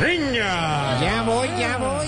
Niña. Ya voy, ya voy.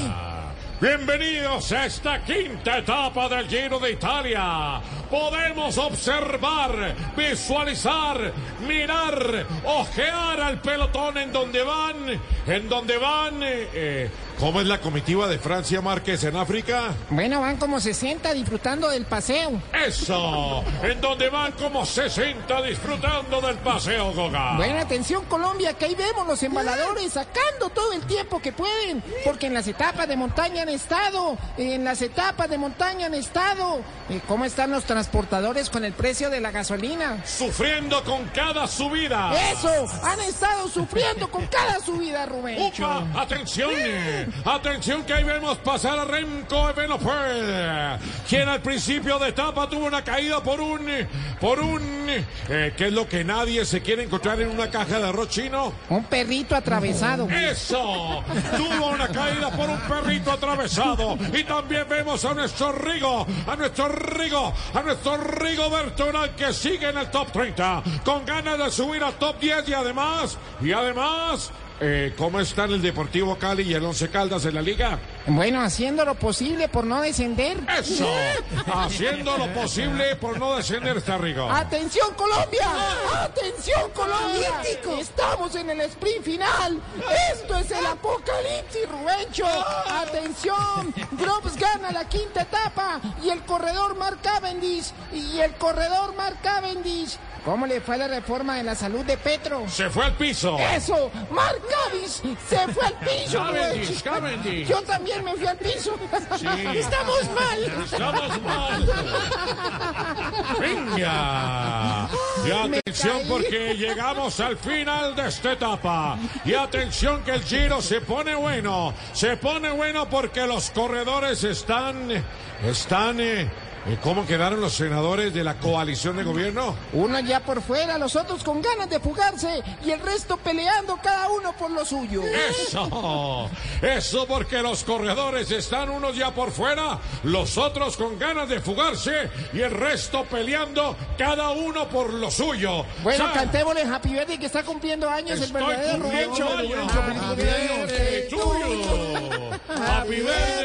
Bienvenidos a esta quinta etapa del Giro de Italia. Podemos observar, visualizar, mirar, ojear al pelotón en donde van, en donde van. eh, ¿Cómo es la comitiva de Francia Márquez en África? Bueno, van como 60 disfrutando del paseo. Eso, en donde van como 60 disfrutando del paseo Goga. Bueno, atención Colombia, que ahí vemos los embaladores sacando todo el tiempo que pueden, porque en las etapas de montaña han estado, en las etapas de montaña han estado. Eh, ¿Cómo están los transportadores con el precio de la gasolina? Sufriendo con cada subida. Eso, han estado sufriendo con cada subida, Rubén. ¡Upa! ¡Atención! ¡Atención que ahí vemos pasar a Remco Evenepoel! Quien al principio de etapa tuvo una caída por un... por un... eh, ¿Qué es lo que nadie se quiere encontrar en una caja de arroz chino? Un perrito atravesado. ¡Eso! Tuvo una caída por un perrito atravesado. Y también vemos a nuestro Rigo, a nuestro Rigo, a nuestro Rigo Bertonal que sigue en el top 30. Con ganas de subir al top 10 y además, y además... eh, ¿Cómo están el Deportivo Cali y el Once Caldas en la liga? Bueno, haciendo lo posible por no descender. ¡Eso! Haciendo lo posible por no descender este Rigo. ¡Atención Colombia! ¡Atención Colombia! Estamos en el sprint final. Esto es el apocalipsis, Rubencho. ¡Atención! Groves gana la quinta etapa y el corredor Mark Cavendish. Y el corredor Mark Cavendish. ¿Cómo le fue a la reforma de la salud de Petro? Se fue al piso. ¡Eso! ¡Mark Cavendish se fue al piso, Cavendish. Cavendish. Yo también me fui al piso. Estamos mal. Estamos mal. Venga. Y atención porque llegamos al final de esta etapa. Y atención que el giro se pone bueno. Se pone bueno porque los corredores están... Están... eh, ¿Cómo quedaron los senadores de la coalición de gobierno? Uno ya por fuera, los otros con ganas de fugarse y el resto peleando cada uno por lo suyo. Eso, eso porque los corredores están unos ya por fuera, los otros con ganas de fugarse y el resto peleando cada uno por lo suyo. Bueno, Sa- cantémosle Happy Birthday que está cumpliendo años el Estoy verdadero cumpliendo Rubencho. años. Happy birthday. Happy birthday.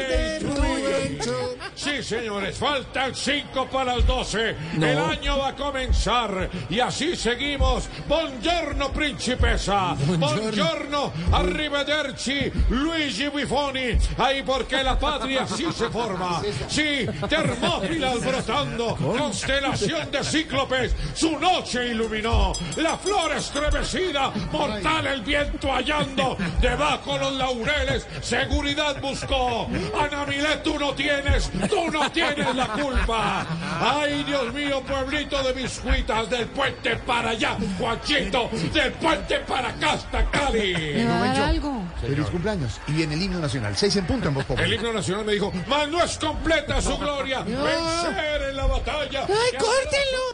Sí, señores, faltan cinco para las 12. El año va a comenzar y así seguimos. Buongiorno, principessa. Buongiorno, arrivederci, Luigi Buffoni. Ahí porque la patria sí se forma. Sí, termópilas brotando, constelación de cíclopes. Su noche iluminó. La flor estremecida, mortal el viento hallando. Debajo los laureles, seguridad buscó. Ana Milet, tú no tienes, tú no tienes la culpa. Ay, Dios mío, pueblito de biscuitas, del puente para allá, Juanchito, del puente para acá hasta Cali. va a dar algo. Feliz cumpleaños. Y viene el himno nacional. Seis en punto en Voz. El himno nacional me dijo, mas no es completa su gloria, vencer en la batalla. ¡Ay, córtenlo!